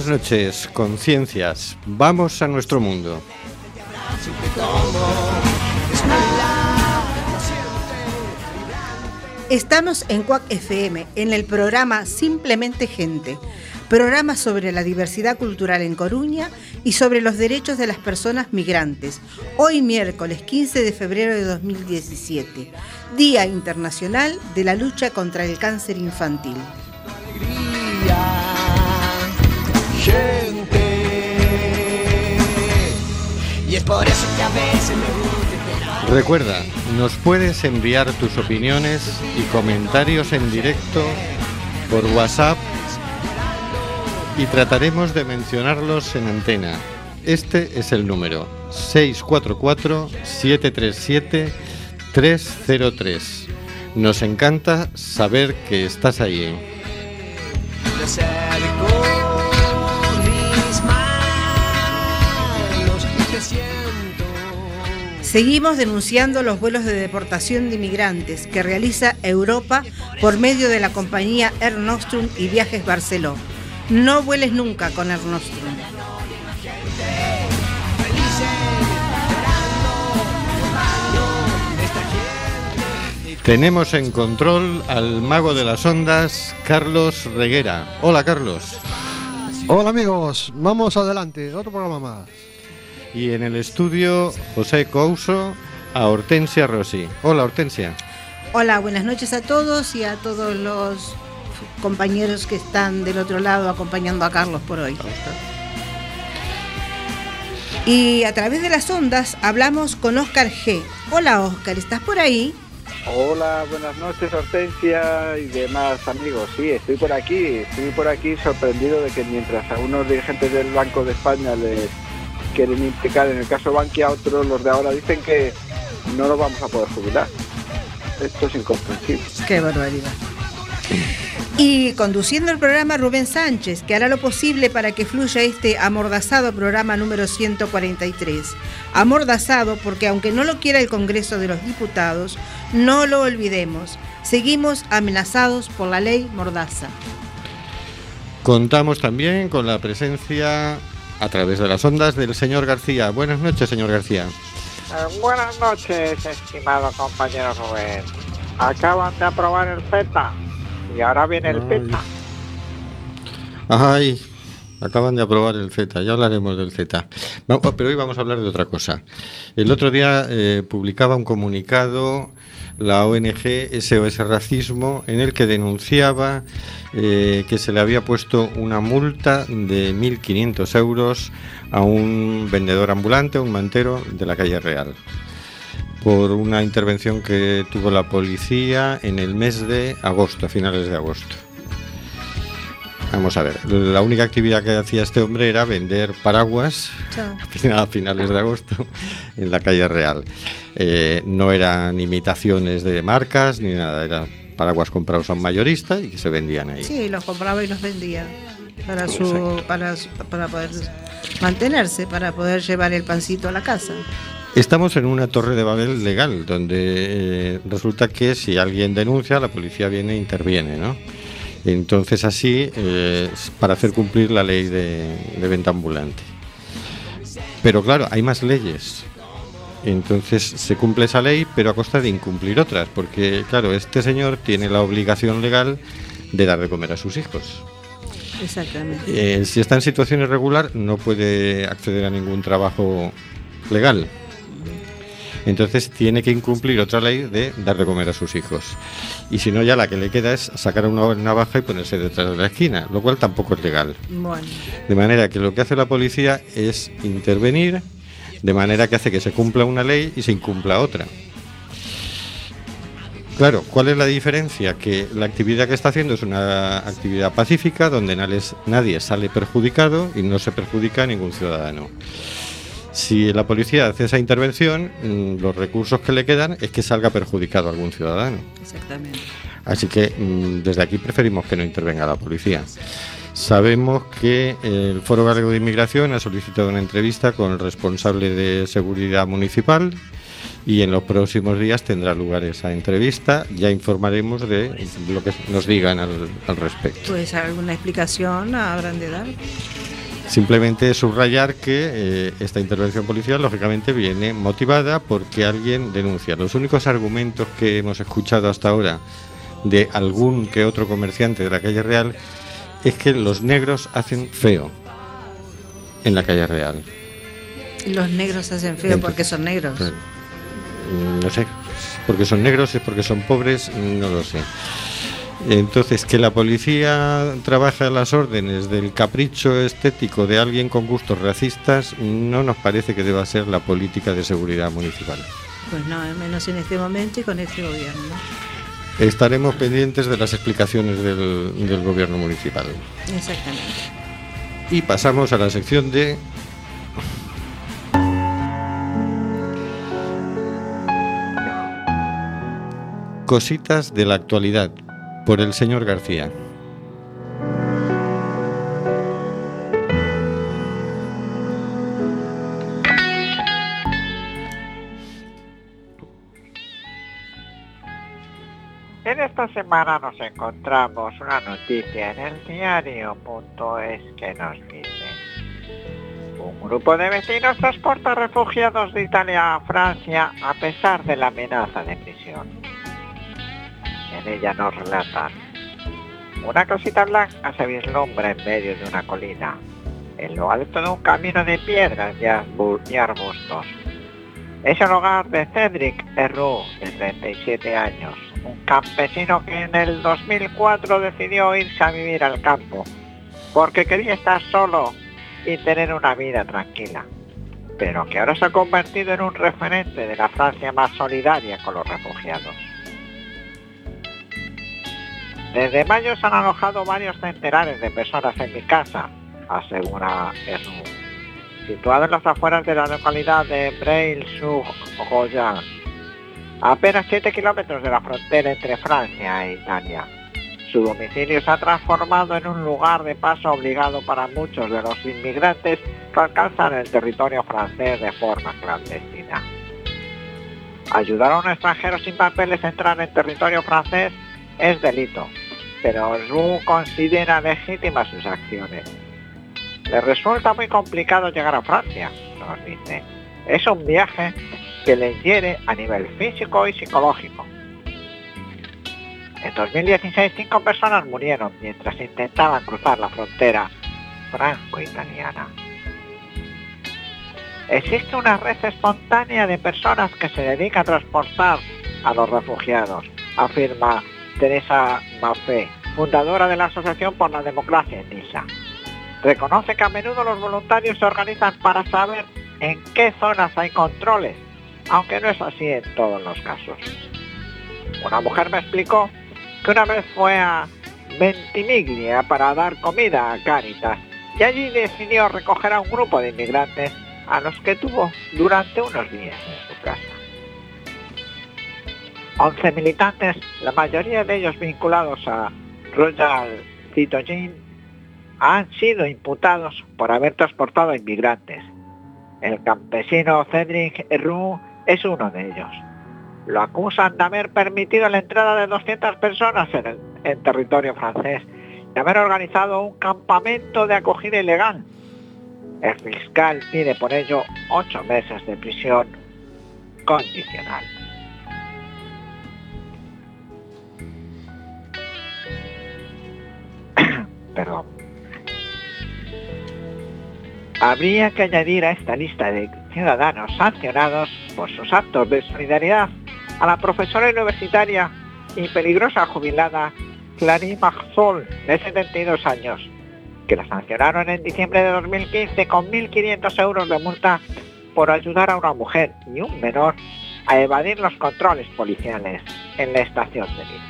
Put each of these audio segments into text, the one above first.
Buenas noches, conciencias. Vamos a nuestro mundo. Estamos en CUAC FM, en el programa Simplemente Gente, programa sobre la diversidad cultural en Coruña y sobre los derechos de las personas migrantes. Hoy miércoles 15 de febrero de 2017, Día Internacional de la Lucha contra el Cáncer Infantil. Gente. Y es por eso que a veces me gusta Recuerda, nos puedes enviar tus opiniones y comentarios en directo por WhatsApp y trataremos de mencionarlos en antena. Este es el número 644-737-303. Nos encanta saber que estás ahí. Seguimos denunciando los vuelos de deportación de inmigrantes que realiza Europa por medio de la compañía Air Nostrum y Viajes Barceló. No vueles nunca con Air Nostrum. Tenemos en control al mago de las ondas, Carlos Reguera. Hola Carlos. Hola amigos, vamos adelante, otro programa más. Y en el estudio, José Couso, a Hortensia Rossi. Hola Hortensia. Hola, buenas noches a todos y a todos los compañeros que están del otro lado acompañando a Carlos por hoy. Y a través de las ondas hablamos con Oscar G. Hola Oscar, ¿estás por ahí? Hola, buenas noches Hortensia y demás amigos. Sí, estoy por aquí, estoy por aquí sorprendido de que mientras a unos dirigentes del Banco de España les quieren implicar en el caso Bankia, otros los de ahora dicen que no lo vamos a poder jubilar. Esto es incomprensible. Qué barbaridad. Y conduciendo el programa Rubén Sánchez, que hará lo posible para que fluya este amordazado programa número 143. Amordazado porque aunque no lo quiera el Congreso de los Diputados, no lo olvidemos. Seguimos amenazados por la ley Mordaza. Contamos también con la presencia a través de las ondas del señor García. Buenas noches, señor García. Eh, buenas noches, estimado compañero Rubén. Acaban de aprobar el PETA y ahora viene el Ay. PETA. Ay, acaban de aprobar el Z, ya hablaremos del Z. Va- Pero hoy vamos a hablar de otra cosa. El otro día eh, publicaba un comunicado la ONG SOS Racismo en el que denunciaba eh, que se le había puesto una multa de 1.500 euros a un vendedor ambulante, un mantero de la calle Real por una intervención que tuvo la policía en el mes de agosto, a finales de agosto. Vamos a ver, la única actividad que hacía este hombre era vender paraguas a finales de agosto en la calle Real. Eh, no eran imitaciones de marcas ni nada, eran paraguas comprados a un mayorista y que se vendían ahí. Sí, los compraba y los vendía para su para, para poder mantenerse, para poder llevar el pancito a la casa. Estamos en una torre de Babel legal, donde eh, resulta que si alguien denuncia, la policía viene e interviene, ¿no? Entonces así, eh, para hacer cumplir la ley de, de venta ambulante. Pero claro, hay más leyes. Entonces se cumple esa ley, pero a costa de incumplir otras, porque claro, este señor tiene la obligación legal de dar de comer a sus hijos. Exactamente. Eh, si está en situación irregular, no puede acceder a ningún trabajo legal. Entonces tiene que incumplir otra ley de dar de comer a sus hijos. Y si no, ya la que le queda es sacar una navaja y ponerse detrás de la esquina, lo cual tampoco es legal. Bueno, De manera que lo que hace la policía es intervenir, de manera que hace que se cumpla una ley y se incumpla otra. Claro, ¿cuál es la diferencia? Que la actividad que está haciendo es una actividad pacífica donde nadie sale perjudicado y no se perjudica a ningún ciudadano. Si la policía hace esa intervención, mm, los recursos que le quedan es que salga perjudicado algún ciudadano. exactamente. Así que mm, desde aquí preferimos que no intervenga la policía. Sabemos que el Foro Galego de Inmigración ha solicitado una entrevista con el responsable de seguridad municipal y en los próximos días tendrá lugar esa entrevista. Ya informaremos de lo que nos digan al, al respecto. Pues alguna explicación habrán de dar. Simplemente subrayar que eh, esta intervención policial, lógicamente, viene motivada porque alguien denuncia. Los únicos argumentos que hemos escuchado hasta ahora de algún que otro comerciante de la calle Real es que los negros hacen feo en la calle Real. Los negros hacen feo Entonces, porque son negros. Claro. Mm, No sé, porque son negros, es porque son pobres, no lo sé. Entonces, que la policía trabaja a las órdenes del capricho estético de alguien con gustos racistas, no nos parece que deba ser la política de seguridad municipal. Pues no, al menos en este momento y con este gobierno. Estaremos pendientes de las explicaciones del, del gobierno municipal. Exactamente. Y pasamos a la sección de... Cositas de la actualidad, por el señor García. En esta semana nos encontramos una noticia en el diario.es que nos dice un grupo de vecinos transporta refugiados de Italia a Francia a pesar de la amenaza de prisión. En ella nos relatan una casita blanca se vislumbra en medio de una colina, en lo alto de un camino de piedras y arbu- y arbustos. Es el hogar de Cedric Herrou, de 37 años, un campesino que en el 2004 decidió irse a vivir al campo, porque quería estar solo y tener una vida tranquila, pero que ahora se ha convertido en un referente de la Francia más solidaria con los refugiados. Desde mayo se han alojado varios centenares de personas en mi casa, asegura Herrou situado en las afueras de la localidad de Breil-sur-Royan, a apenas 7 kilómetros de la frontera entre Francia e Italia. Su domicilio se ha transformado en un lugar de paso obligado para muchos de los inmigrantes que alcanzan el territorio francés de forma clandestina. Ayudar a un extranjero sin papeles a entrar en territorio francés es delito, pero Roux considera legítimas sus acciones. Le resulta muy complicado llegar a Francia, nos dice. Es un viaje que le hiere a nivel físico y psicológico. En 2016 cinco personas murieron mientras intentaban cruzar la frontera franco-italiana. Existe una red espontánea de personas que se dedica a transportar a los refugiados, afirma Teresa Maffé, fundadora de la Asociación por la Democracia en Niza. Reconoce que a menudo los voluntarios se organizan para saber en qué zonas hay controles, aunque no es así en todos los casos. Una mujer me explicó que una vez fue a Ventimiglia para dar comida a Cáritas y allí decidió recoger a un grupo de inmigrantes a los que tuvo durante unos días en su casa. 11 militantes, la mayoría de ellos vinculados a Royal Citoyen, han sido imputados por haber transportado inmigrantes. El campesino Cedric Roux es uno de ellos. Lo acusan de haber permitido la entrada de 200 personas en, el, territorio francés y haber organizado un campamento de acogida ilegal. El fiscal pide por ello ocho meses de prisión condicional. Perdón. Habría que añadir a esta lista de ciudadanos sancionados por sus actos de solidaridad a la profesora universitaria y peligrosa jubilada Clary Maxol, de 72 años, que la sancionaron en diciembre de 2015 con 1.500 euros de multa por ayudar a una mujer y un menor a evadir los controles policiales en la estación de Niza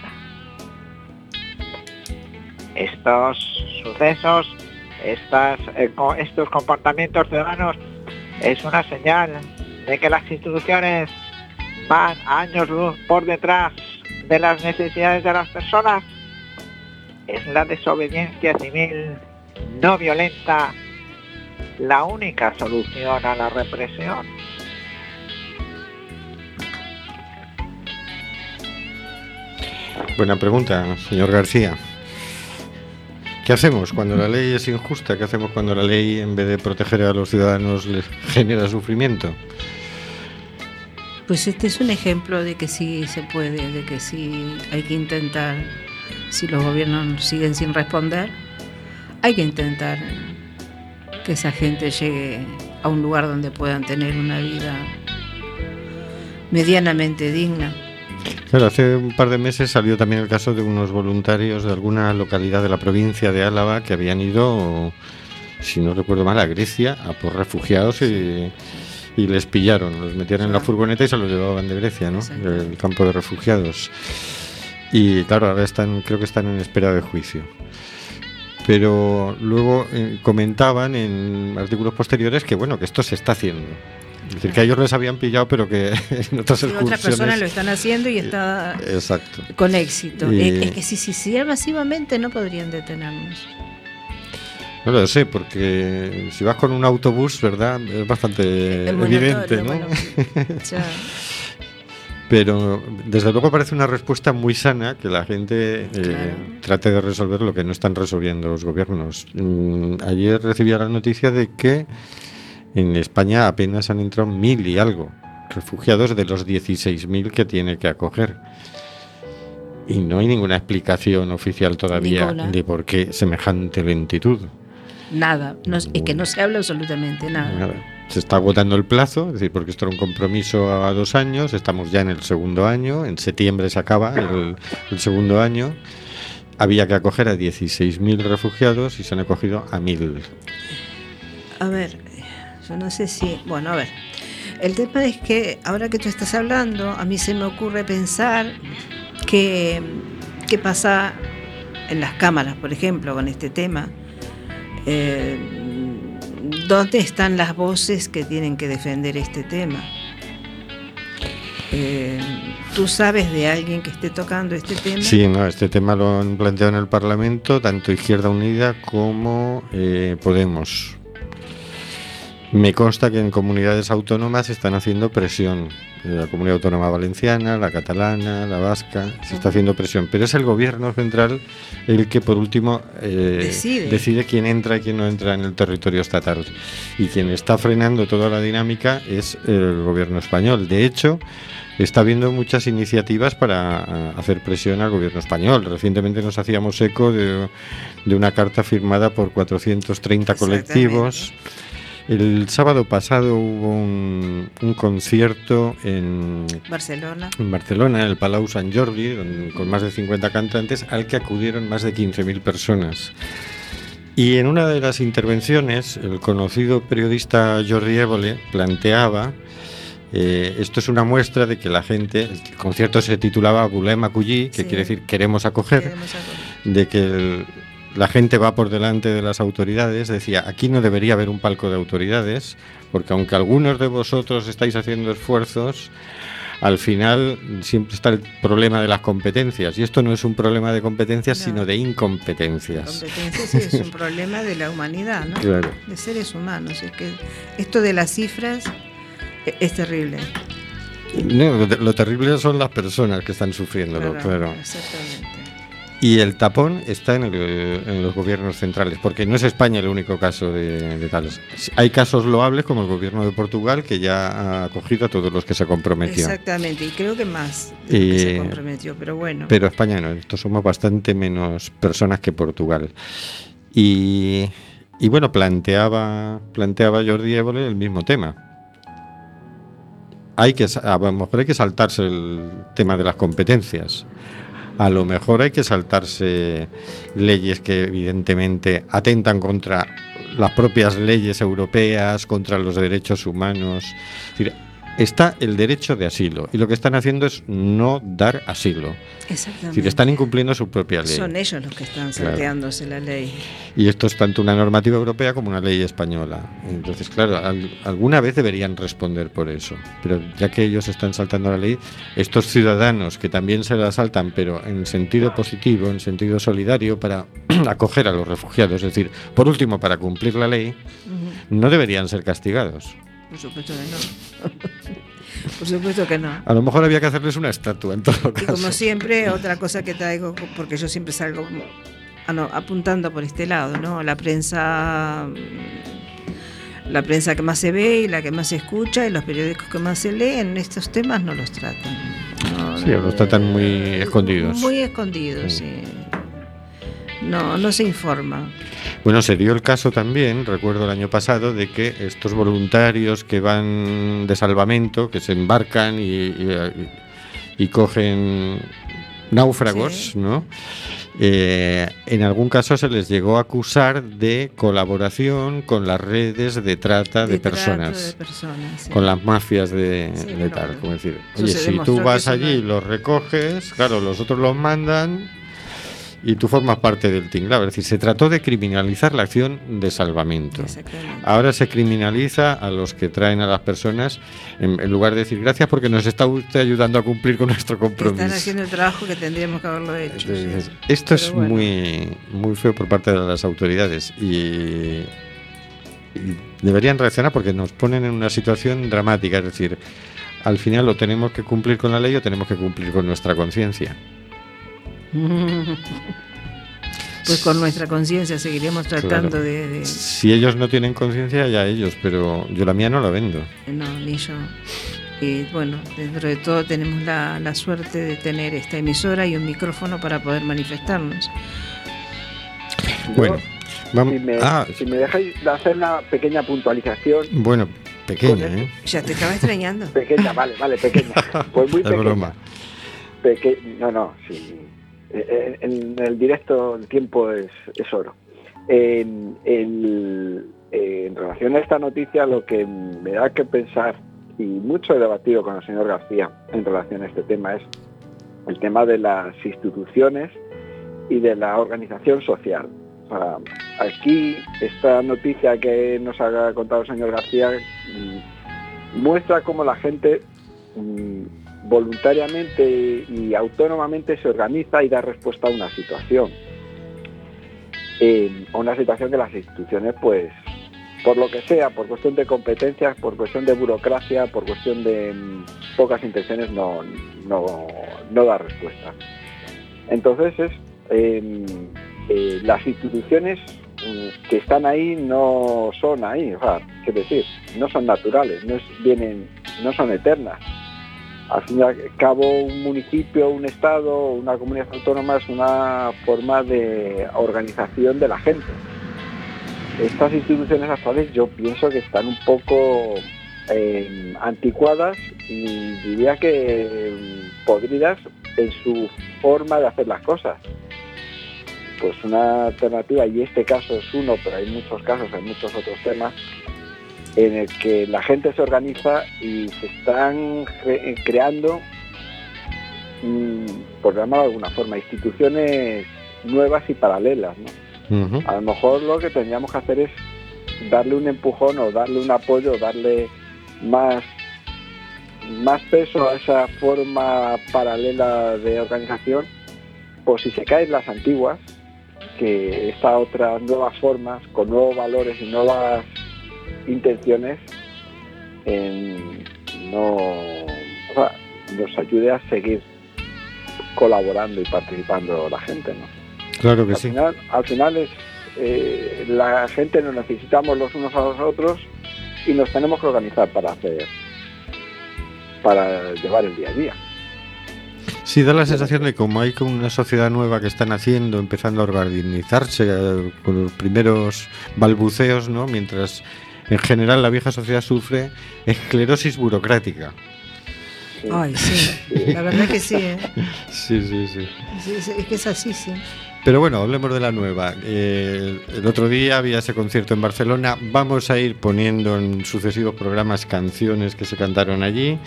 estos sucesos, eh, estos comportamientos ciudadanos, es una señal de que las instituciones van años luz por detrás de las necesidades de las personas, es la desobediencia civil no violenta la única solución a la represión. Buena pregunta, señor García. ¿Qué hacemos cuando la ley es injusta? ¿Qué hacemos cuando la ley, en vez de proteger a los ciudadanos, les genera sufrimiento? Pues este es un ejemplo de que sí se puede, de que sí hay que intentar, si los gobiernos siguen sin responder, hay que intentar que esa gente llegue a un lugar donde puedan tener una vida medianamente digna. Claro, hace un par de meses salió también el caso de unos voluntarios de alguna localidad de la provincia de Álava que habían ido, si no recuerdo mal, a Grecia a por refugiados y, y les pillaron, los metían en la furgoneta y se los llevaban de Grecia, ¿no? Del campo de refugiados. Y claro, ahora están, creo que están en espera de juicio. Pero luego eh, comentaban en artículos posteriores que bueno, que esto se está haciendo. Es decir, que a ellos les habían pillado, pero que en otras Y otras personas lo están haciendo y está Exacto. con éxito. Y- Es, que si se hiciera masivamente no podrían detenernos. No lo sé, porque si vas con un autobús, ¿verdad? Es bastante evidente, ¿no? bueno, ya. Pero desde luego parece una respuesta muy sana que la gente eh, Claro. trate de resolver lo que no están resolviendo los gobiernos. Mm, ayer recibía la noticia de que en España apenas han entrado mil y algo refugiados de los 16.000 que tiene que acoger. Y no hay ninguna explicación oficial todavía Ninguna. de por qué semejante lentitud. Nada, no, es que no se habla absolutamente nada. Nada. Se está agotando el plazo, es decir, porque esto era un compromiso a dos años, estamos ya en el segundo año, en septiembre se acaba el, el segundo año. Había que acoger a 16.000 refugiados y se han acogido a 1.000. A ver, no sé si. Bueno, a ver. El tema es que ahora que tú estás hablando, a mí se me ocurre pensar que qué pasa en las cámaras, por ejemplo, con este tema. Eh, ¿Dónde están las voces que tienen que defender este tema? Eh, ¿Tú sabes de alguien que esté tocando este tema? Sí, no, este tema lo han planteado en el Parlamento, tanto Izquierda Unida como eh, Podemos. Me consta que en comunidades autónomas están haciendo presión. Eh, La comunidad autónoma valenciana, la catalana, la vasca, se está haciendo presión. Pero es el gobierno central el que, por último, eh, Decide. quién entra y quién no entra en el territorio estatal. Y quien está frenando toda la dinámica es el gobierno español. De hecho, está habiendo muchas iniciativas para ah, hacer presión al gobierno español. Recientemente nos hacíamos eco de, de una carta firmada por 430 colectivos. El sábado pasado hubo un, un concierto en, Barcelona. en Barcelona, en el Palau Sant Jordi, con más de 50 cantantes, al que acudieron más de 15.000 personas. Y en una de las intervenciones, el conocido periodista Jordi Évole planteaba, eh, esto es una muestra de que la gente, el concierto se titulaba Volem acollir, que Sí. quiere decir queremos acoger, Queremos acoger. de que el- la gente va por delante de las autoridades, decía, aquí no debería haber un palco de autoridades, porque aunque algunos de vosotros estáis haciendo esfuerzos, al final siempre está el problema de las competencias, y esto no es un problema de competencias, No. sino de incompetencias. Competencia sí es un problema de la humanidad, ¿no? Claro. De seres humanos. Es que esto de las cifras e- es terrible. No, lo, lo terrible son las personas que están sufriéndolo, claro. Exactamente. Y el tapón está en, el- en los gobiernos centrales, porque no es España el único caso de, de tales. Hay casos loables como el gobierno de Portugal, que ya ha acogido a todos los que se comprometió. Exactamente. Y creo que más de lo que se comprometió. Pero bueno. Pero España no, estos somos bastante menos personas que Portugal. Y, y bueno, planteaba, planteaba Jordi Évole el mismo tema. Hay que, lo mejor hay que saltarse el tema de las competencias. A lo mejor hay que saltarse leyes que evidentemente atentan contra las propias leyes europeas, contra los derechos humanos. Está el derecho de asilo y lo que están haciendo es no dar asilo. Exactamente. decir, están incumpliendo su propia ley. Son ellos los que están Claro. salteándose la ley. Y esto es tanto una normativa europea como una ley española. Entonces, claro, al- alguna vez deberían responder por eso. Pero ya que ellos están saltando la ley, estos ciudadanos que también se la saltan, pero en sentido positivo, en sentido solidario, para acoger a los refugiados, es decir, por último, para cumplir la ley, no deberían ser castigados. Por supuesto que no. Por supuesto que no. A lo mejor había que hacerles una estatua en todo Y caso. como siempre, otra cosa que traigo, porque yo siempre salgo como- ah, no, apuntando por este lado, ¿no? La prensa, mm, la prensa que más se ve y la que más se escucha y los periódicos que más se leen, estos temas no los tratan. No, Sí, los tratan muy escondidos. Muy escondidos, sí. No, no se informa. Bueno, se dio el caso también, recuerdo el año pasado, de que estos voluntarios que van de salvamento, que se embarcan y, y- y cogen náufragos, Sí. ¿no? Eh, en algún caso se les llegó a acusar de colaboración con las redes de trata de, personas. de personas, sí. Con las mafias de, Sí, de bueno, tal, como decir, oye, si tú vas allí y los recoges, claro, los otros los mandan y tú formas parte del tinglado. Es decir, se trató de criminalizar la acción de salvamento. Ahora se criminaliza a los que traen a las personas en, en lugar de decir gracias porque nos está usted ayudando a cumplir con nuestro compromiso. Están haciendo el trabajo que tendríamos que haberlo hecho. sí. Esto es bueno. muy, muy feo por parte de las autoridades y, y deberían reaccionar porque nos ponen en una situación dramática. Es decir, al final lo tenemos que cumplir con la ley o tenemos que cumplir con nuestra conciencia. Pues con nuestra conciencia seguiremos tratando Claro. de, de- Si ellos no tienen conciencia, ya ellos, pero yo la mía no la vendo. No, ni yo. Y bueno, dentro de todo tenemos la, la suerte de tener esta emisora y un micrófono para poder manifestarnos. Bueno, vamos. si, me, Ah, si me dejáis hacer una pequeña puntualización, bueno, pequeña, ¿eh? Ya te estaba extrañando. pequeña, vale, vale, pequeña. Pues muy Es pequeña. broma. Peque- no, no, sí. En, el directo el tiempo es, oro. Eh, en relación a esta noticia, lo que me da que pensar, y mucho he debatido con el señor García en relación a este tema, es el tema de las instituciones y de la organización social. Aquí, esta noticia que nos ha contado el señor García mm, muestra cómo la gente mm, voluntariamente y autónomamente se organiza y da respuesta a una situación. Eh, una situación que las instituciones, pues, por lo que sea, por cuestión de competencias, por cuestión de burocracia, por cuestión de mm, pocas intenciones, no, no, no da respuesta. Entonces es eh, eh, las instituciones mm, que están ahí no son ahí, o sea, decir, no son naturales, no es- vienen, no son eternas al fin y al cabo un municipio, un estado, una comunidad autónoma es una forma de organización de la gente. Estas instituciones actuales yo pienso que están un poco eh, anticuadas y diría que eh, podridas en su forma de hacer las cosas. Pues una alternativa, y este caso es uno, pero hay muchos casos, hay muchos otros temas, en el que la gente se organiza y se están cre- creando, mm, por llamarlo de alguna forma, instituciones nuevas y paralelas. A lo mejor lo que tendríamos que hacer es darle un empujón o darle un apoyo, darle más, más peso a esa forma paralela de organización, por si se caen las antiguas, que estas otras nuevas formas, con nuevos valores y nuevas intenciones, en- no o sea, nos ayude a seguir colaborando y participando la gente. ¿no? Claro que al, sí. final, al final es eh, la gente nos necesitamos los unos a los otros y nos tenemos que organizar para hacer para llevar el día a día. Sí, da la sensación de como hay como una sociedad nueva que está naciendo, empezando a organizarse eh, con los primeros balbuceos, ¿no? Mientras en general la vieja sociedad sufre esclerosis burocrática. Sí. Ay, sí. La verdad que sí, ¿eh? Sí, sí, sí. Es que es así, sí. Pero bueno, hablemos de la nueva. Eh, el otro día había ese concierto en Barcelona. Vamos a ir poniendo en sucesivos programas canciones que se cantaron allí.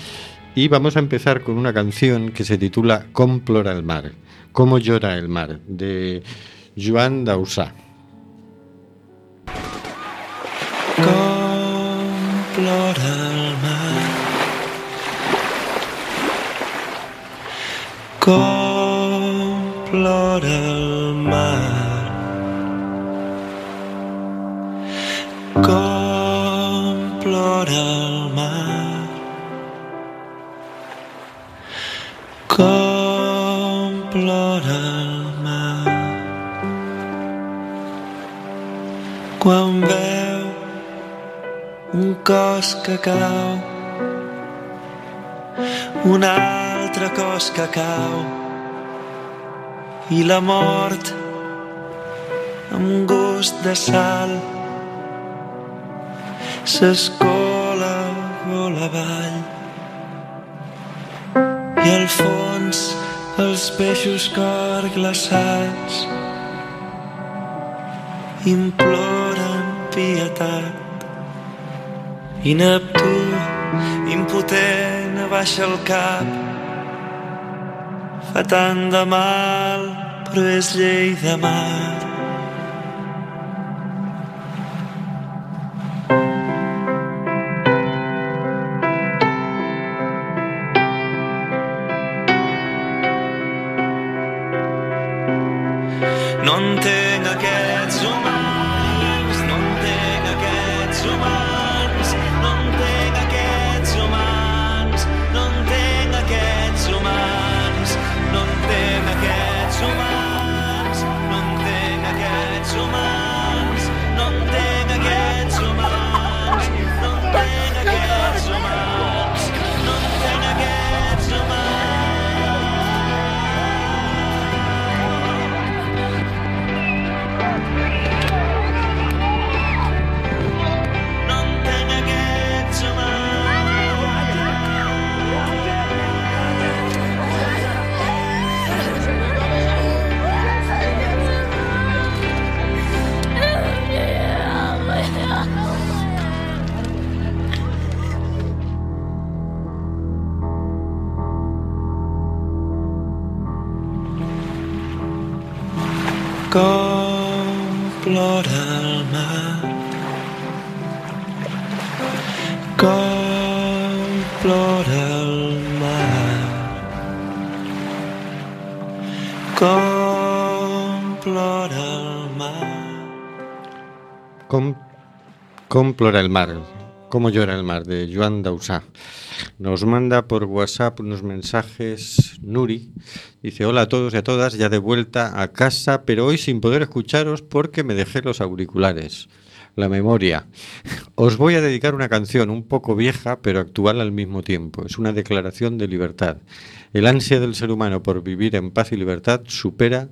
Y vamos a empezar con una canción que se titula Com plora el mar. Cómo llora el mar, de Joan vora el mar. Com plora el mar. Com plora el mar. Com plora el mar. Quan veig un cos que cau, un altre cos que cau, i la mort amb gust de sal s'escola vol avall. I al fons els peixos cor glaçats imploren pietat i Neptú impotent abaixa el cap. Fa tant de mal però és llei de mar com plora el mar, cómo llora el mar, de Joan Dausá. Nos manda por WhatsApp unos mensajes Nuri. Dice, hola a todos y a todas, ya de vuelta a casa, pero hoy sin poder escucharos porque me dejé los auriculares. La memoria. Os voy a dedicar una canción un poco vieja, pero actual al mismo tiempo. Es una declaración de libertad. El ansia del ser humano por vivir en paz y libertad supera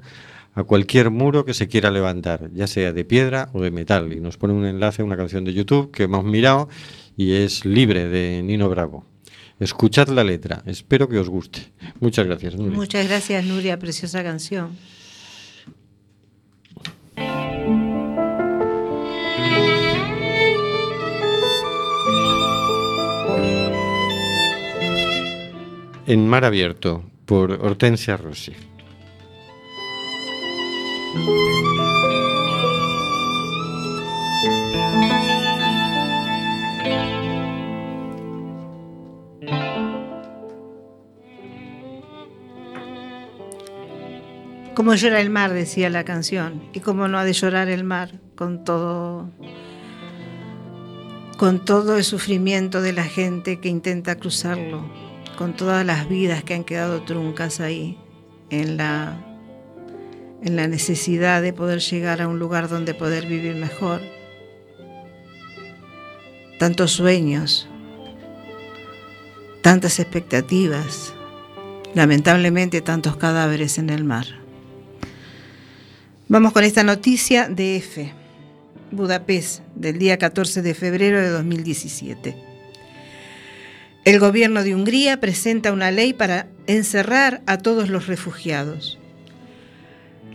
a cualquier muro que se quiera levantar, ya sea de piedra o de metal. Y nos pone un enlace a una canción de YouTube que hemos mirado y es Libre de Nino Bravo. Escuchad la letra, espero que os guste. Muchas gracias, Nuri. Muchas gracias, Nuria, preciosa canción. En Mar Abierto, por Hortensia Rossi. Como llora el mar, decía la canción. Y cómo no ha de llorar el mar con todo con todo el sufrimiento de la gente que intenta cruzarlo, con todas las vidas que han quedado truncas ahí en la en la necesidad de poder llegar a un lugar donde poder vivir mejor. Tantos sueños, tantas expectativas, lamentablemente tantos cadáveres en el mar. Vamos con esta noticia de F, Budapest, del día 14 de febrero de 2017. El gobierno de Hungría presenta una ley para encerrar a todos los refugiados.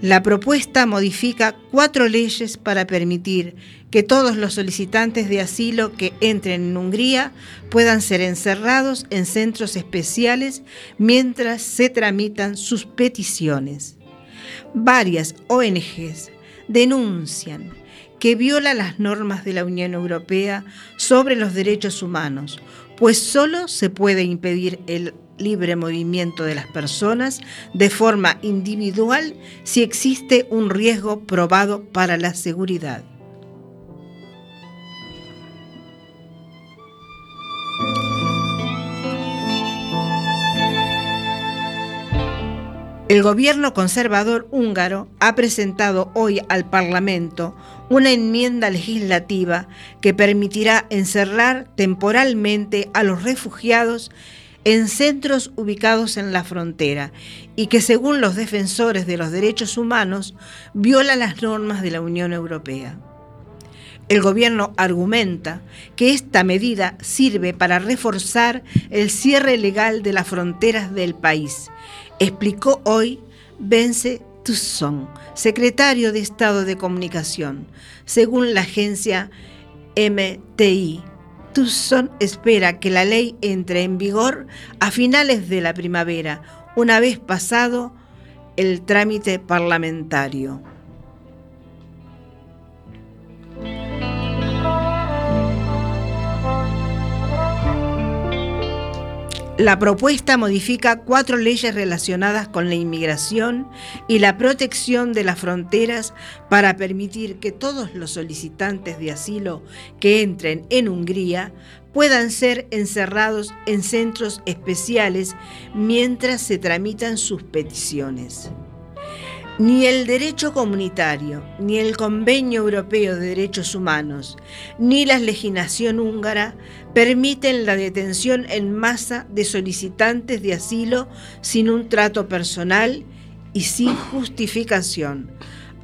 La propuesta modifica cuatro leyes para permitir que todos los solicitantes de asilo que entren en Hungría puedan ser encerrados en centros especiales mientras se tramitan sus peticiones. Varias ONGs denuncian que viola las normas de la Unión Europea sobre los derechos humanos, pues solo se puede impedir el libre movimiento de las personas de forma individual si existe un riesgo probado para la seguridad. El gobierno conservador húngaro ha presentado hoy al Parlamento una enmienda legislativa que permitirá encerrar temporalmente a los refugiados en centros ubicados en la frontera y que según los defensores de los derechos humanos viola las normas de la Unión Europea. El gobierno argumenta que esta medida sirve para reforzar el cierre legal de las fronteras del país, explicó hoy Vence Tusson, secretario de Estado de Comunicación, según la agencia MTI. Tusson espera que la ley entre en vigor a finales de la primavera, una vez pasado el trámite parlamentario. La propuesta modifica cuatro leyes relacionadas con la inmigración y la protección de las fronteras para permitir que todos los solicitantes de asilo que entren en Hungría puedan ser encerrados en centros especiales mientras se tramitan sus peticiones. Ni el derecho comunitario, ni el Convenio Europeo de Derechos Humanos, ni la legislación húngara permiten la detención en masa de solicitantes de asilo sin un trato personal y sin justificación,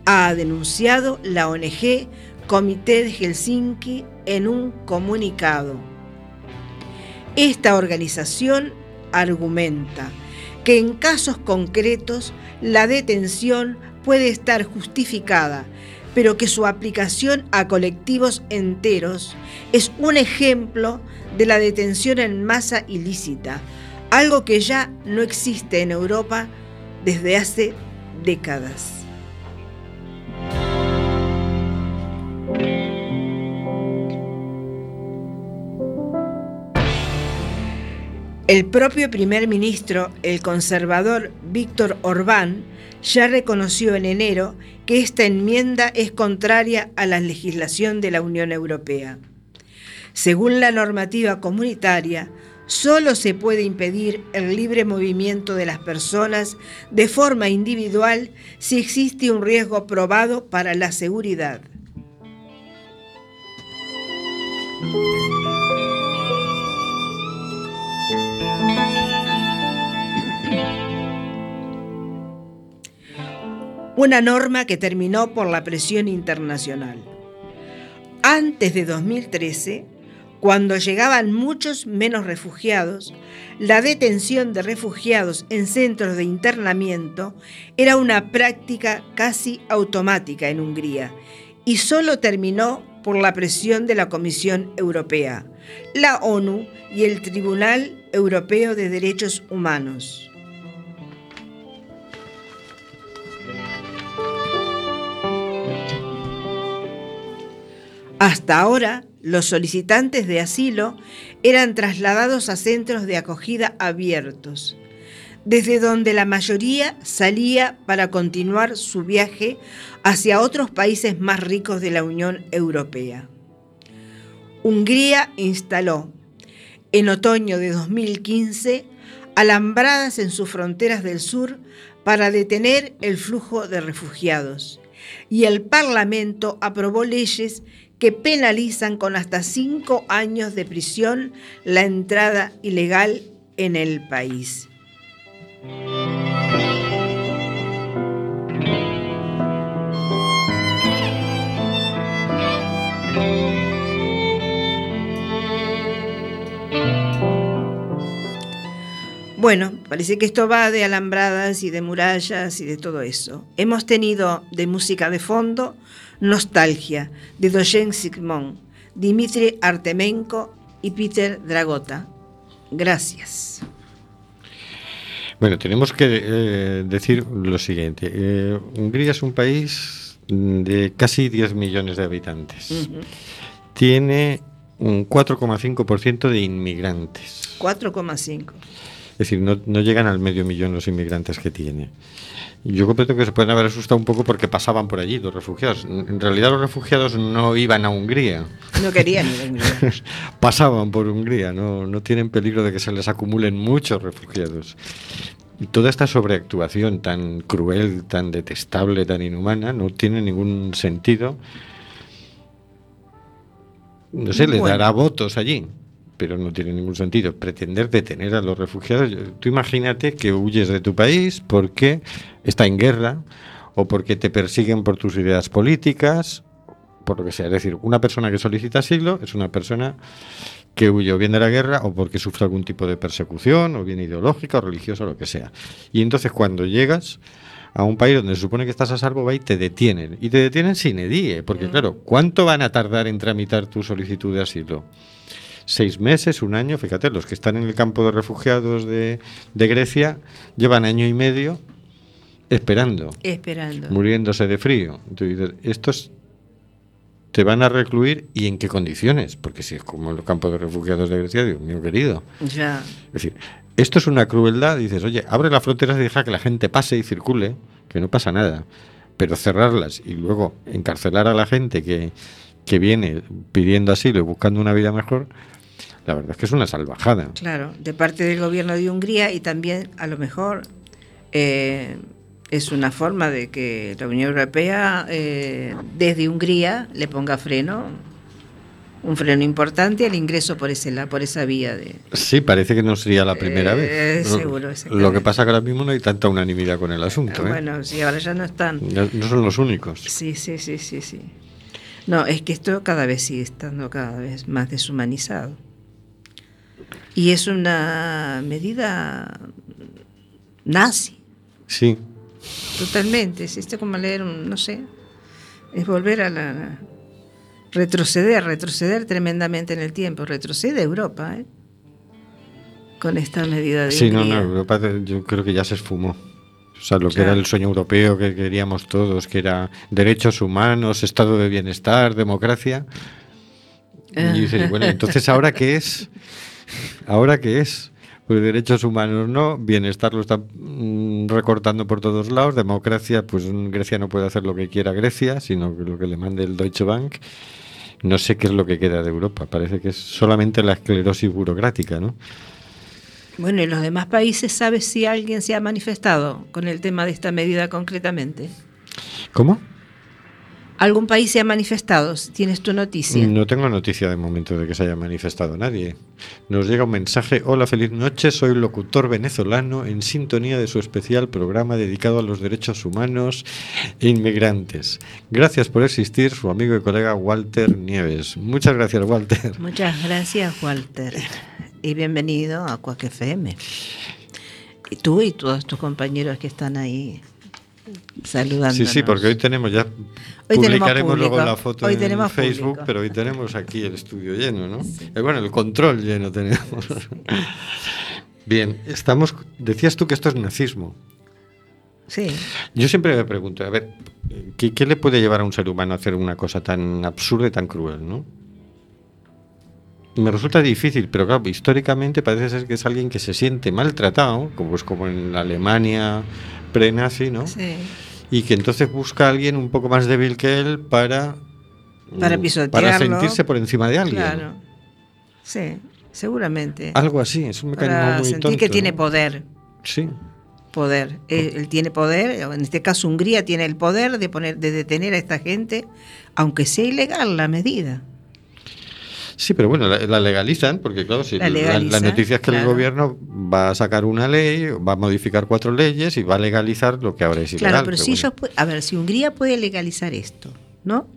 ha denunciado la ONG Comité de Helsinki en un comunicado. Esta organización argumenta que en casos concretos la detención puede estar justificada, pero que su aplicación a colectivos enteros es un ejemplo de la detención en masa ilícita, algo que ya no existe en Europa desde hace décadas. El propio primer ministro, el conservador Víctor Orbán, ya reconoció en enero que esta enmienda es contraria a la legislación de la Unión Europea. Según la normativa comunitaria, solo se puede impedir el libre movimiento de las personas de forma individual si existe un riesgo probado para la seguridad. Una norma que terminó por la presión internacional. Antes de 2013, cuando llegaban muchos menos refugiados, la detención de refugiados en centros de internamiento era una práctica casi automática en Hungría y solo terminó por la presión de la Comisión Europea, la ONU y el Tribunal Europeo de Derechos Humanos. Hasta ahora, los solicitantes de asilo eran trasladados a centros de acogida abiertos, desde donde la mayoría salía para continuar su viaje hacia otros países más ricos de la Unión Europea. Hungría instaló en otoño de 2015 alambradas en sus fronteras del sur para detener el flujo de refugiados y el Parlamento aprobó leyes que penalizan con hasta cinco años de prisión la entrada ilegal en el país. Bueno, parece que esto va de alambradas y de murallas y de todo eso. Hemos tenido de música de fondo Nostalgia, de Dojen Sigmund, Dimitri Artemenko y Peter Dragota. Gracias. Bueno, tenemos que eh, decir lo siguiente. Eh, Hungría es un país de casi 10 millones de habitantes. Tiene un 4,5% de inmigrantes. 4,5. Es decir, no, no, llegan al medio millón los inmigrantes que tiene. Yo comprendo que se pueden haber asustado un poco porque pasaban por allí los refugiados. En realidad los refugiados no iban a Hungría. No querían ir a Hungría. pasaban por Hungría, no, no tienen peligro de que se les acumulen muchos refugiados. Y toda esta sobreactuación tan cruel, tan detestable, tan inhumana, no tiene ningún sentido no sé, les Bueno. dará votos allí, pero no tiene ningún sentido. Pretender detener a los refugiados, tú imagínate que huyes de tu país porque está en guerra o porque te persiguen por tus ideas políticas, por lo que sea. Es decir, una persona que solicita asilo es una persona que huye o bien de la guerra o porque sufre algún tipo de persecución o bien ideológica o religiosa o lo que sea. Y entonces cuando llegas a un país donde se supone que estás a salvo, va y te detienen. Y te detienen sin edie, porque claro, ¿cuánto van a tardar en tramitar tu solicitud de asilo? Seis meses, un año, fíjate, los que están en el campo de refugiados de, de Grecia llevan año y medio esperando, Esperando. muriéndose de frío. Entonces estos te van a recluir y en qué condiciones, porque si es como en los campos de refugiados de Grecia, Dios mío querido. Ya. Es decir, esto es una crueldad. Dices, oye, abre las fronteras y deja que la gente pase y circule, que no pasa nada. Pero cerrarlas y luego encarcelar a la gente que, que viene pidiendo asilo y buscando una vida mejor, la verdad es que es una salvajada. Claro, de parte del gobierno de Hungría y también a lo mejor eh, es una forma de que la Unión Europea eh, desde Hungría le ponga freno, un freno importante al ingreso por ese la- por esa vía de Sí, parece que no sería la primera Eh, vez. Lo- seguro, Lo que pasa que ahora mismo no hay tanta unanimidad con el asunto. ¿eh? bueno, si ahora ya no están. Ya No son los únicos. Sí, sí, sí, sí, sí. No, es que esto cada vez sigue estando cada vez más deshumanizado. Y es una medida nazi, Sí, totalmente. Es esto como leer un, no sé, es volver a la... retroceder, retroceder tremendamente en el tiempo. Retrocede Europa, ¿eh? Con esta medida de sí, no, no. Europa yo creo que ya se esfumó. O sea, lo que era el sueño europeo que queríamos todos, que era derechos humanos, estado de bienestar, democracia. Y dices, bueno, entonces ¿ahora qué es? ¿Ahora qué es? Pues derechos humanos no, bienestar lo están mm, recortando por todos lados, democracia, pues mm, Grecia no puede hacer lo que quiera Grecia, sino lo que le mande el Deutsche Bank. No sé qué es lo que queda de Europa, parece que es solamente la esclerosis burocrática, ¿no? Bueno, ¿y los demás países sabes si alguien se ha manifestado con el tema de esta medida concretamente? ¿Cómo? ¿Algún país se ha manifestado? ¿Tienes tu noticia? No tengo noticia de momento de que se haya manifestado nadie. Nos llega un mensaje, hola, feliz noche, soy locutor venezolano en sintonía de su especial programa dedicado a los derechos humanos e inmigrantes. Gracias por existir, su amigo y colega Walter Nieves. Muchas gracias, Walter. Muchas gracias, Walter. Y bienvenido a Cuac FM. Y tú y todos tus compañeros que están ahí saludando. Sí, sí, porque hoy tenemos ya... Hoy tenemos publicaremos luego la foto Hoy en Facebook, público. pero hoy tenemos aquí el estudio lleno, ¿no? Eh, bueno, el control lleno tenemos. Bien, estamos... Decías tú que esto es nazismo. Sí. Yo siempre me pregunto, a ver, ¿qué, qué le puede llevar a un ser humano a hacer una cosa tan absurda y tan cruel, no? Me resulta difícil, pero claro, históricamente parece ser que es alguien que se siente maltratado, como es como en la Alemania pre-nazi, ¿no? Sí. Y que entonces busca a alguien un poco más débil que él para Para mm, pisotearlo. para sentirse por encima de alguien. Claro. Sí, seguramente. Algo así, es un mecanismo Para muy sentir tonto. que tiene ¿no? poder. Sí. Poder. Él, él tiene poder, en este caso Hungría tiene el poder de poner, de detener a esta gente, aunque sea ilegal la medida. Sí, pero bueno, la, la legalizan, porque claro, si La la, la legalizan, noticia es que el gobierno va a sacar una ley, va a modificar cuatro leyes y va a legalizar lo que ahora es ilegal. Claro, pero si bueno. ellos, a ver, si Hungría puede legalizar esto, ¿no?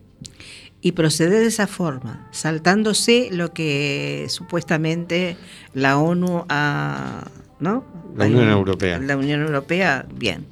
Y proceder de esa forma, saltándose lo que supuestamente la ONU ha, ¿no? La Unión un- Europea. La Unión Europea, bien.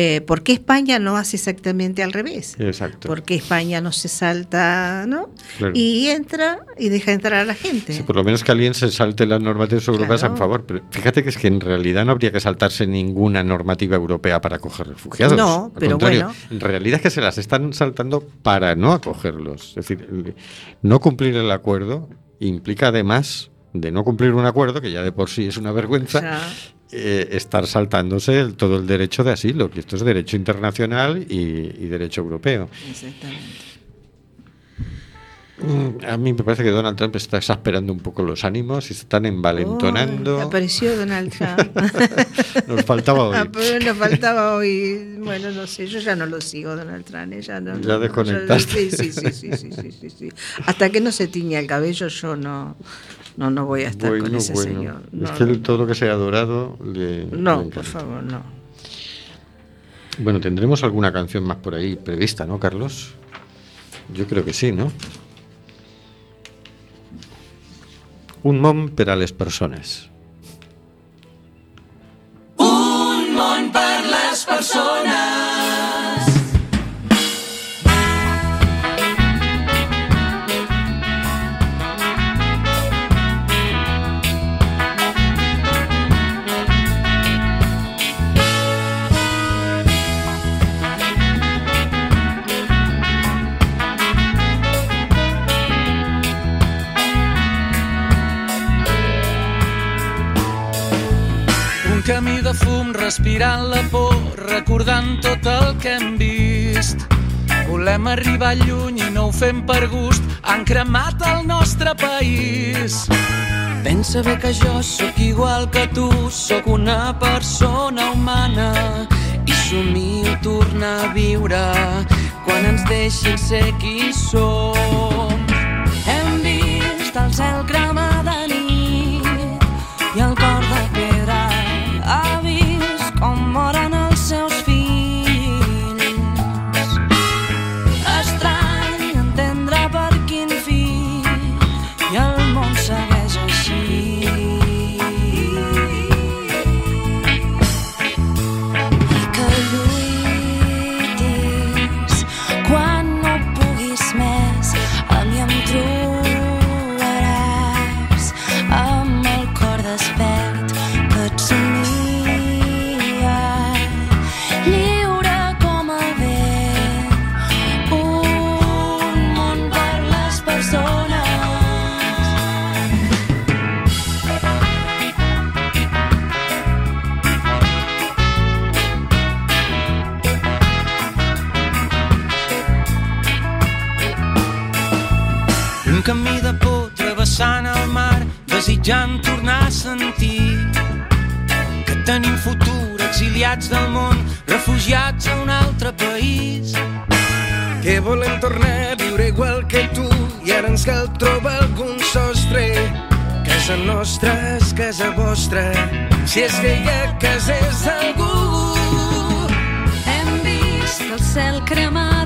Eh, ¿Por qué España no hace exactamente al revés? Exacto. ¿Por qué España no se salta, ¿no? Claro. Y entra y deja entrar a la gente. Sí, por lo menos que alguien se salte las normativas europeas Claro. a favor. Pero fíjate que es que en realidad no habría que saltarse ninguna normativa europea para acoger refugiados. No, Al pero contrario, bueno. En realidad es que se las están saltando para no acogerlos. Es decir, no cumplir el acuerdo implica además de no cumplir un acuerdo, que ya de por sí es una vergüenza, Ya. Eh, estar saltándose el- todo el derecho de asilo, que esto es derecho internacional y, y derecho europeo. Exactamente. Mm, A mí me parece que Donald Trump está exasperando un poco los ánimos y se están envalentonando. Oh, apareció Donald Trump. Nos faltaba hoy. Ah, nos faltaba hoy. Bueno, no sé, yo ya no lo sigo, Donald Trump. eh, Ya, no, Ya desconectaste. Sí, sí, sí, sí, sí, sí, sí, sí. Hasta que no se tiña el cabello, yo no, no, no voy a estar con ese señor. es que todo lo que sea dorado le. No, por favor, no. Bueno, tendremos alguna canción más por ahí prevista, ¿no, Carlos? Yo creo que sí, ¿no? Un món per a les persones. Respirant la por, recordant tot el que hem vist. Volem arribar lluny i no ho fem per gust, han cremat el nostre país. Pensa bé que jo sóc igual que tu, sóc una persona humana i somio tornar a viure quan ens deixin ser qui som. Hem vist el cel vostra si es feia casés algú. Hem vist el cel cremar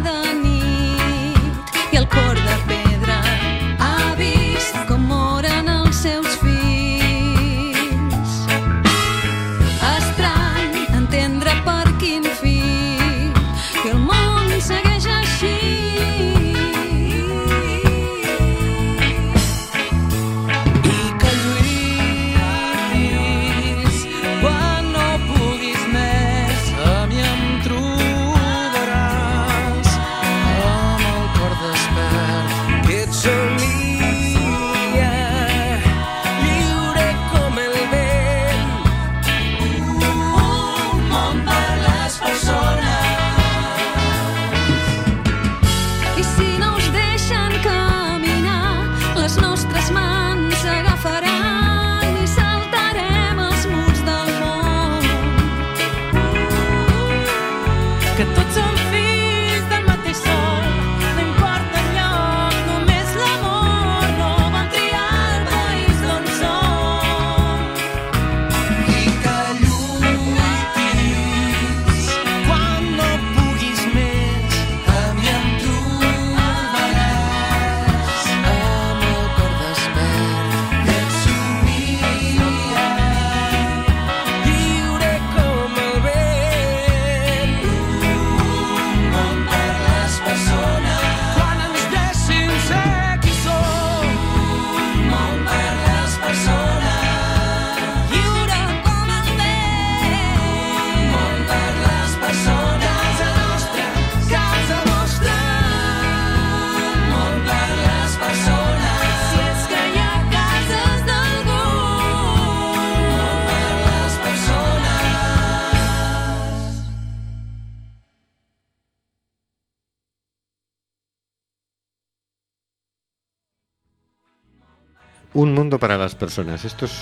para las personas. Esto es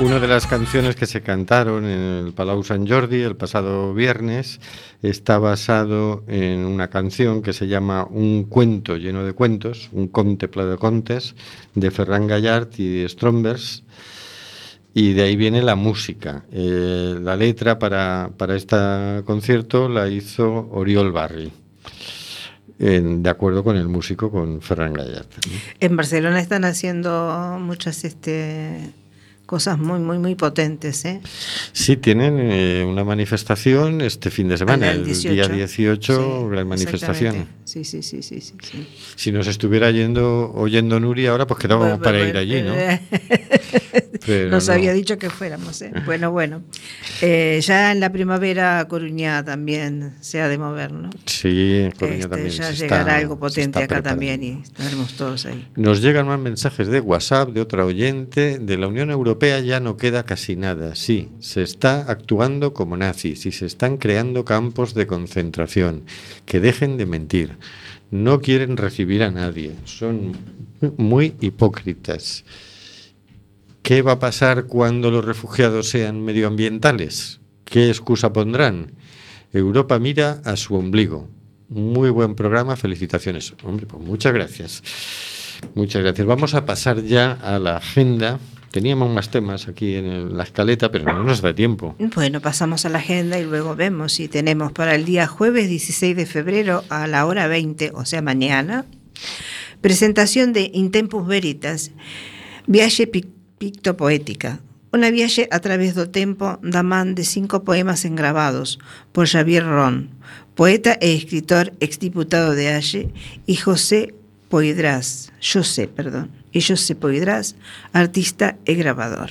una de las canciones que se cantaron en el Palau Sant Jordi el pasado viernes. Está basado en una canción que se llama Un cuento lleno de cuentos, un contemplado de contes, de Ferran Gallard y de Strombers. Y de ahí viene la música. Eh, la letra para, para este concierto la hizo Oriol Barri en- de acuerdo con el músico, con Ferran Gallard. En Barcelona están haciendo muchas este, cosas muy, muy, muy potentes. ¿eh? Sí, tienen eh, una manifestación este fin de semana, el, día 18, gran manifestación. Sí, sí, sí, sí, sí, sí. Si nos estuviera yendo, oyendo Nuria ahora, pues quedábamos Bueno, para bueno, ir allí, ¿no? Pero Nos no. había dicho que fuéramos. ¿eh? Bueno, bueno. Eh, ya en la primavera Coruña también se ha de mover, ¿no? Sí, en Coruña Este, también. ya se llegará está- algo potente acá también y estaremos todos ahí. Nos llegan más mensajes de WhatsApp de otra oyente. De la Unión Europea ya no queda casi nada. Sí, se está actuando como nazis y se están creando campos de concentración. Que dejen de mentir. No quieren recibir a nadie. Son muy hipócritas. ¿Qué va a pasar cuando los refugiados sean medioambientales? ¿Qué excusa pondrán? Europa mira a su ombligo. Muy buen programa, felicitaciones. Hombre, pues muchas gracias. Muchas gracias. Vamos a pasar ya a la agenda. Teníamos más temas aquí en la escaleta, pero no nos da tiempo. Bueno, pasamos a la agenda y luego vemos si tenemos para el día jueves 16 de febrero a la hora 20, o sea, mañana, presentación de Intempus Veritas, viaje pic- pictopoética. Una viaje a través do tempo da man de cinco poemas engravados por Xavier Ron, poeta e escritor exdiputado de Halle, y José Poidrás, José, perdón, y José Poidrás, artista e grabador.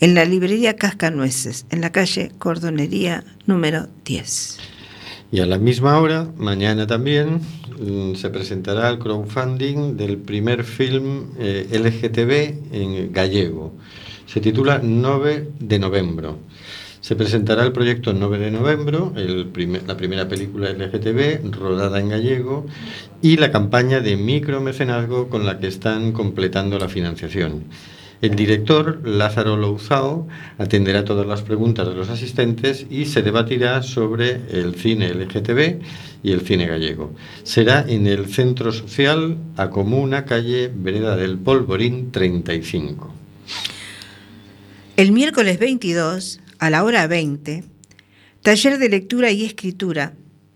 En la librería Cascanueces, en la calle Cordonería número 10. Y a la misma hora, mañana también, mm, se presentará el crowdfunding del primer film eh, LGTB en gallego. Se titula 9 de novembro. Se presentará el proyecto 9 de el primer- la primera película LGTB rodada en gallego, y la campaña de micromecenazgo con la que están completando la financiación. El director, Lázaro Louzao, atenderá todas las preguntas de los asistentes y se debatirá sobre el cine LGTB y el cine gallego. Será en el Centro Social A Comuna, calle Vereda del Polvorín 35. El miércoles 22, a la hora 20, taller de lectura y escritura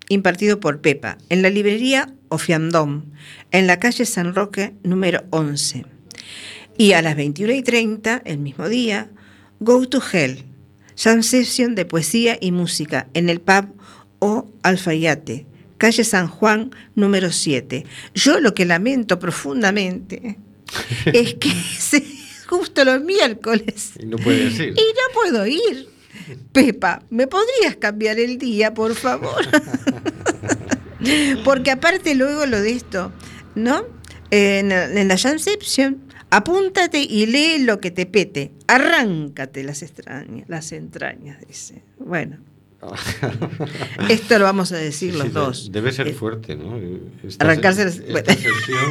impartido por Pepa en la librería Ofiandom, en la calle San Roque número 11. Y a las 21 y 30, el mismo día, Go to Hell, jam session de poesía y música en el pub O Alfayate, calle San Juan número 7. Yo lo que lamento profundamente es que se- justo los miércoles no y no puedo ir. Pepa, ¿me podrías cambiar el día, por favor? Porque aparte luego lo de esto, ¿no? En, en la Jamception, apúntate y lee lo que te pete. Arráncate las extrañas, las entrañas, dice. Bueno, esto lo vamos a decir Sí, los dos. Debe ser Eh, fuerte, ¿no? Esta arrancarse se- esta sesión,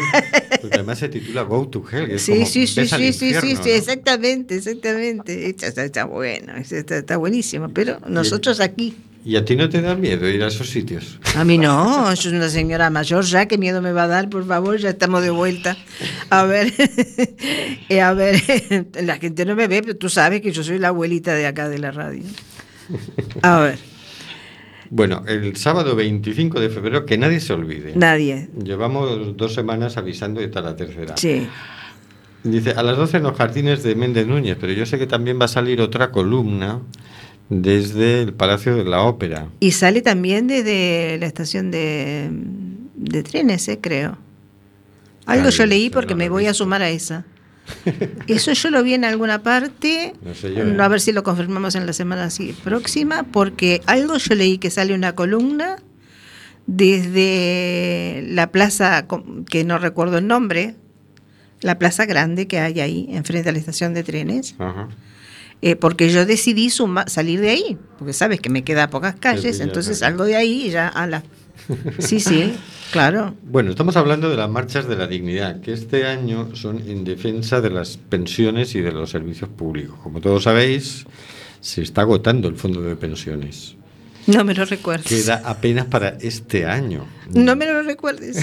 porque además se titula Go to Hell. que es Sí, como sí, sí, sí, sí, sí, exactamente, exactamente. Está, está- bueno, está, está buenísimo, pero nosotros aquí. ¿Y a ti no te da miedo ir a esos sitios? A mí no, yo soy una señora mayor ya, ¿qué miedo me va a dar? Por favor, ya estamos de vuelta. A ver, eh, a ver, la gente no me ve, pero tú sabes que yo soy la abuelita de acá de la radio. A ver, Bueno, el sábado 25 de febrero, que nadie se olvide. nadie. Llevamos dos semanas avisando y está la tercera. Sí. Dice, a las 12 en los jardines de Méndez Núñez, pero yo sé que también va a salir otra columna desde el Palacio de la Ópera. Y sale también desde la estación de, de trenes, eh, creo. Algo Ay, yo leí porque me voy a sumar a esa. Eso yo lo vi en alguna parte. No sé yo, ¿eh? A ver si lo confirmamos en la semana así próxima, porque algo yo leí que sale una columna desde la plaza, que no recuerdo el nombre, la plaza grande que hay ahí, enfrente a la estación de trenes, Ajá. eh, porque yo decidí suma- salir de ahí, porque sabes que me queda pocas calles, entonces salgo de ahí y ya a la Sí, sí, claro. Bueno, estamos hablando de las marchas de la dignidad, que este año son en defensa de las pensiones y de los servicios públicos. Como todos sabéis, se está agotando el fondo de pensiones. No me lo recuerdes. Queda apenas para este año. No me lo recuerdes.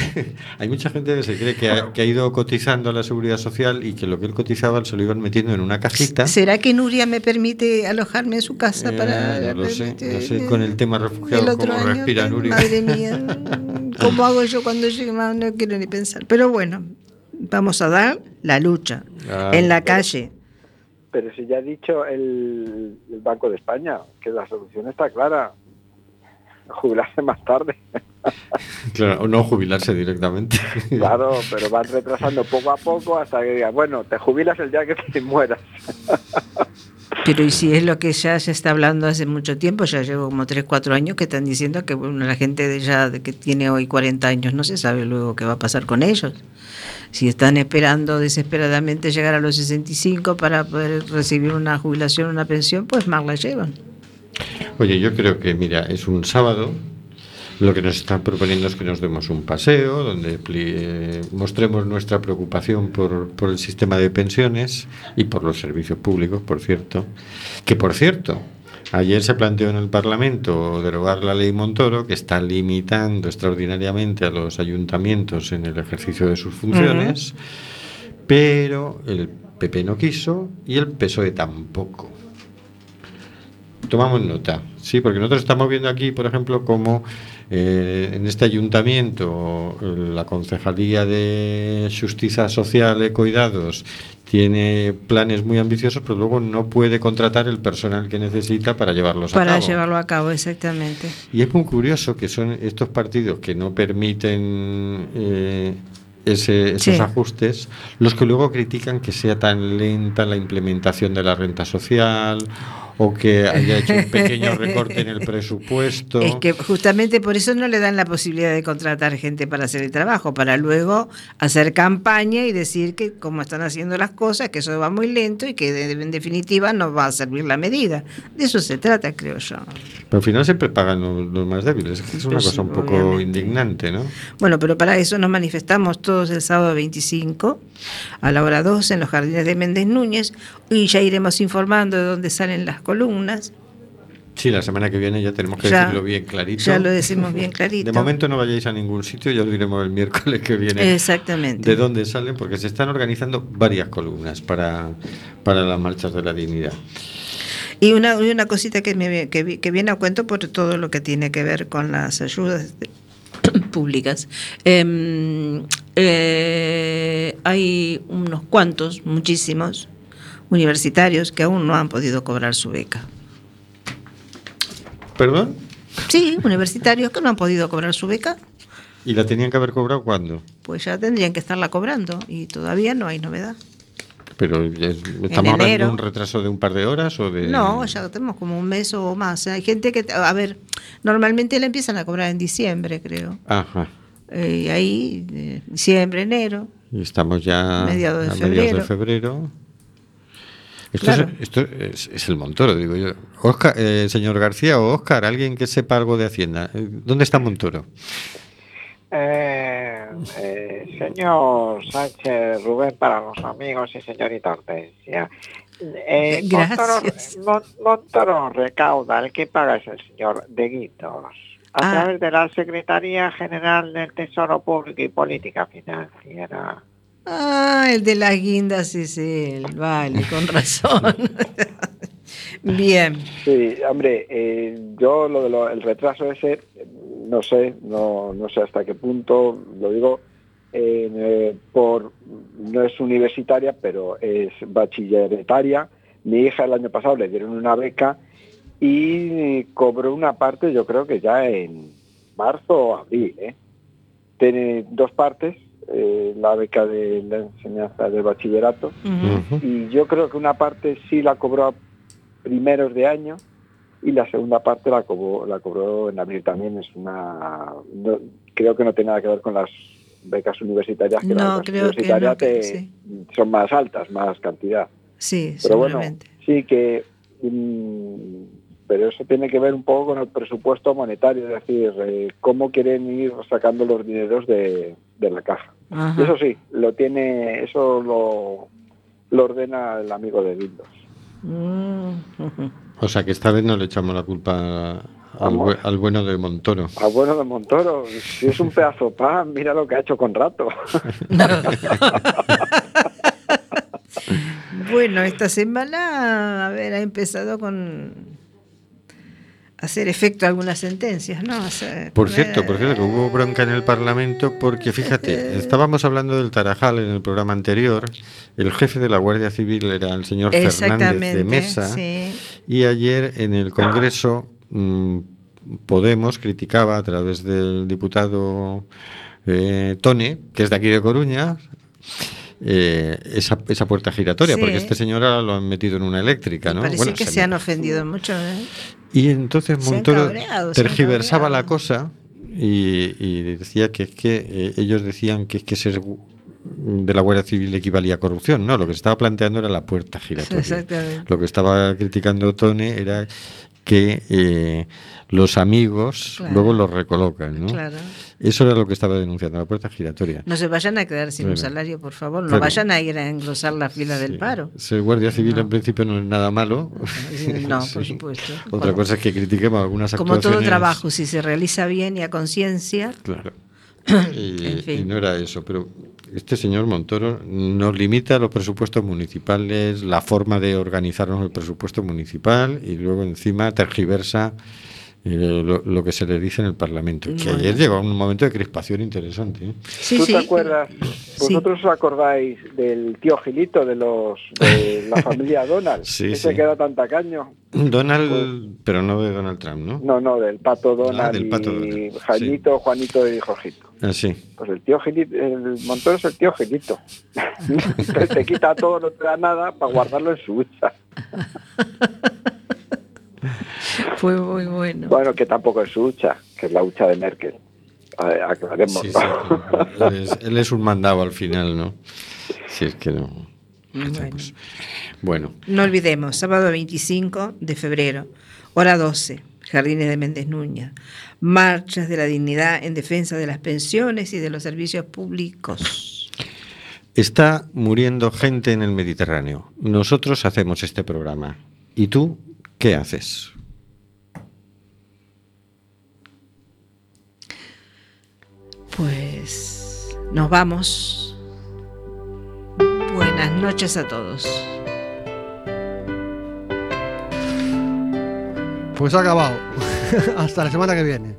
Hay mucha gente que se cree que ha, que ha ido cotizando a la seguridad social y que lo que él cotizaba se lo iban metiendo en una cajita. ¿Será que Nuria me permite alojarme en su casa Eh, para... no lo sé, no sé con el tema el refugiado otro cómo año? respira que- Nuria. Madre mía, ¿cómo hago yo cuando llegue? más? No quiero ni pensar. Pero bueno, vamos a dar la lucha Ah. en la calle. Pero si ya ha dicho el, el Banco de España que la solución está clara. Jubilarse más tarde. Claro, o no jubilarse directamente. Claro, pero van retrasando poco a poco hasta que digan, bueno, te jubilas el día que te mueras. Pero y si es lo que ya se está hablando hace mucho tiempo, ya llevo como 3, 4 años que están diciendo que bueno, la gente de ya de que tiene hoy 40 años no se sabe luego qué va a pasar con ellos. Si están esperando desesperadamente llegar a los 65 para poder recibir una jubilación, una pensión, pues más la llevan. Oye, yo creo que, mira, es un sábado. Lo que nos están proponiendo es que nos demos un paseo, donde eh, mostremos nuestra preocupación por, por el sistema de pensiones y por los servicios públicos, por cierto. Que, por cierto, ayer se planteó en el Parlamento derogar la ley Montoro, que está limitando extraordinariamente a los ayuntamientos en el ejercicio de sus funciones, pero el PP no quiso y el PSOE tampoco. Tomamos nota, sí, porque nosotros estamos viendo aquí, por ejemplo, como eh, en este ayuntamiento la Concejalía de Justicia Social y Cuidados tiene planes muy ambiciosos, pero luego no puede contratar el personal que necesita para llevarlos a Para cabo. llevarlo a cabo, exactamente. Y es muy curioso que son estos partidos que no permiten eh, ese- esos Sí. ajustes los que luego critican que sea tan lenta la implementación de la renta social o que haya hecho un pequeño recorte en el presupuesto. Es que justamente por eso no le dan la posibilidad de contratar gente para hacer el trabajo, para luego hacer campaña y decir que cómo están haciendo las cosas, que eso va muy lento y que en definitiva no va a servir la medida. De eso se trata, creo yo. Pero al final siempre pagan los, los más débiles. Es una Pues cosa un poco obviamente. indignante, ¿no? Bueno, pero para eso nos manifestamos todos el sábado 25 a la hora 12 en los jardines de Méndez Núñez y ya iremos informando de dónde salen las columnas. Sí, la semana que viene ya tenemos que Ya- decirlo bien clarito. Ya lo decimos bien clarito. De momento no vayáis a ningún sitio, ya lo diremos el miércoles que viene. Exactamente. de dónde salen, porque se están organizando varias columnas para, para las marchas de la dignidad. Y una, y una cosita que, me, que, que viene a cuento por todo lo que tiene que ver con las ayudas de- públicas. Em, eh, hay unos cuantos, muchísimos, universitarios que aún no han podido cobrar su beca. ¿Perdón? Sí, universitarios que no han podido cobrar su beca, ¿Y la tenían que haber cobrado cuándo? pues ya tendrían que estarla cobrando y todavía no hay novedad. Pero es- estamos hablando de un retraso de un par de horas o de... No, ya tenemos como un mes o más. Hay gente que, a ver, normalmente la empiezan a cobrar en diciembre, creo. Ajá. Eh, y ahí, eh, diciembre, enero. Y estamos ya Mediados de a mediados de febrero. Esto, Claro. es, esto es, es el Montoro, digo yo. Oscar, eh, señor García o Oscar, alguien que sepa algo de Hacienda. eh, ¿Dónde está Montoro? Eh, eh, señor Sánchez Rubén para los amigos y señorita Hortensia. Eh, Gracias. Montoro, Mon- Montoro recauda, el que paga es el señor De Guindos, a Ah. través de la Secretaría General del Tesoro Público y Política Financiera. Ah, el de las guindas es él. Vale, con razón. Bien. Sí, hombre, eh, yo lo del retraso ese, no sé, no, no sé hasta qué punto, lo digo, eh, por no es universitaria, pero es bachilleretaria. Mi hija el año pasado le dieron una beca y cobró una parte, yo creo que ya en marzo o abril. ¿eh? Tiene dos partes, eh, la beca de la enseñanza del bachillerato y yo creo que una parte sí la cobró a primeros de año y la segunda parte la cobró, la cobró en abril también. Es una, no- creo que no tiene nada que ver con las becas universitarias, que No, las becas creo que universitarias no, que te- sí. son más altas, más cantidad. Sí, Pero bueno, sí que mm, pero eso tiene que ver un poco con el presupuesto monetario, es decir, eh, cómo quieren ir sacando los dineros de, de la caja. Ajá. Eso sí, lo tiene, eso lo, lo ordena el amigo de Windows. Mm. O sea que esta vez no le echamos la culpa al, al bueno de Montoro. Ah, bueno de Montoro, si es un pedazo pan, mira lo que ha hecho con rato. Bueno, esta semana, a ver, ha empezado con hacer efecto algunas sentencias, ¿no? O sea, Por cierto, por cierto, que eh, hubo bronca en el Parlamento porque, fíjate, estábamos hablando del Tarajal en el programa anterior, el jefe de la Guardia Civil era el señor Fernández de Mesa, sí. y ayer en el Congreso mm, Podemos criticaba a través del diputado eh, Tone, que es de aquí de Coruña, eh, esa, esa puerta giratoria, Sí. porque este señor ahora lo han metido en una eléctrica, ¿no? Parece Bueno, que se- se han ofendido mucho. ¿eh? y entonces Montoro cabreado, tergiversaba la cosa y, y decía que es que eh, ellos decían que es que ser de la Guardia Civil equivalía a corrupción. No, lo que se estaba planteando era la puerta giratoria. Exactamente. Lo que estaba criticando Tone era que eh, los amigos Claro. luego los recolocan, ¿no? Claro. Eso era lo que estaba denunciando, la puerta giratoria. No se vayan a quedar sin un salario, por favor. No Claro. vayan a ir a engrosar la fila del paro. Ser guardia civil No. en principio no es nada malo. No, por supuesto. Otra cosa es que critiquemos algunas Como todo actuaciones. trabajo, si se realiza bien y a conciencia, Claro. Y, En fin. y no era eso, pero este señor Montoro nos limita los presupuestos municipales, la forma de organizarnos el presupuesto municipal y luego encima tergiversa lo, lo que se le dice en el Parlamento. Que ayer llegó un momento de crispación interesante. ¿eh? sí, ¿Tú sí. te acuerdas? Sí. ¿Vosotros os acordáis del tío Gilito de los de la familia Donald? Sí, Ese sí. que era tan tacaño. Donald, pero no de Donald Trump, ¿no? No, no, del pato Donald Ah, del Pato y Jañito, Juanito y Jorgito. Ah, sí. Pues el tío Gilito, el Montoro es el tío Gilito. Entonces te quita todo, no te da nada para guardarlo en su hucha. Fue muy bueno. Bueno, que tampoco es su hucha, que es la hucha de Merkel. Aclaremos. Sí, ¿no? sí, él, es, él es un mandado al final, ¿no? Si es que no. Bueno. Bueno, No olvidemos, sábado 25 de febrero, hora 12, Jardines de Méndez Núñez. Marchas de la dignidad en defensa de las pensiones y de los servicios públicos. Está muriendo gente en el Mediterráneo. Nosotros hacemos este programa. ¿Y tú qué haces? Pues nos vamos. Buenas noches a todos. Pues ha acabado. Hasta la semana que viene.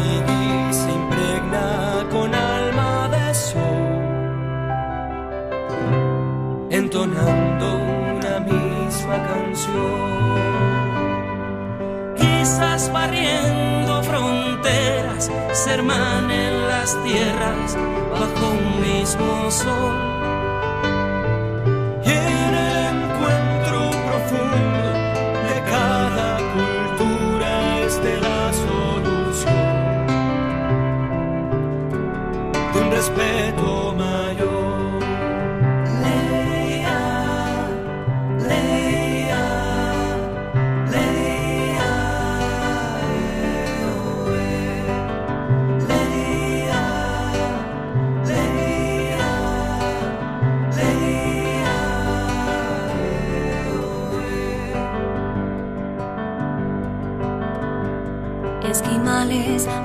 Quizás barriendo fronteras se hermanen las tierras bajo un mismo sol. Y en el encuentro profundo de cada cultura esté la solución de un respeto mayor.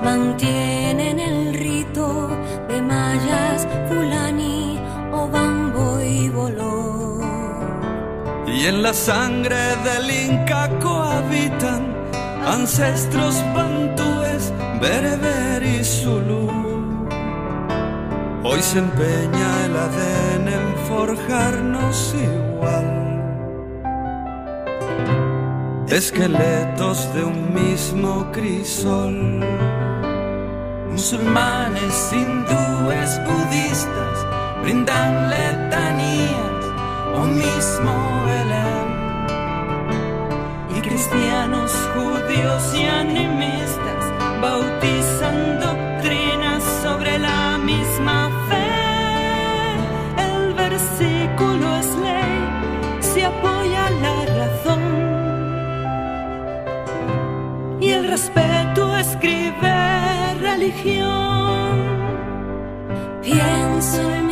Mantienen el rito de mayas, fulani o bambo y boló. Y en la sangre del Inca cohabitan ancestros bantúes, bereber y zulú. Hoy se empeña el ADN en forjarnos igual. Esqueletos de un mismo crisol. Musulmanes, hindúes, budistas brindan letanías o mismo Belén. Y cristianos, judíos y animistas bautizan religión. Pienso en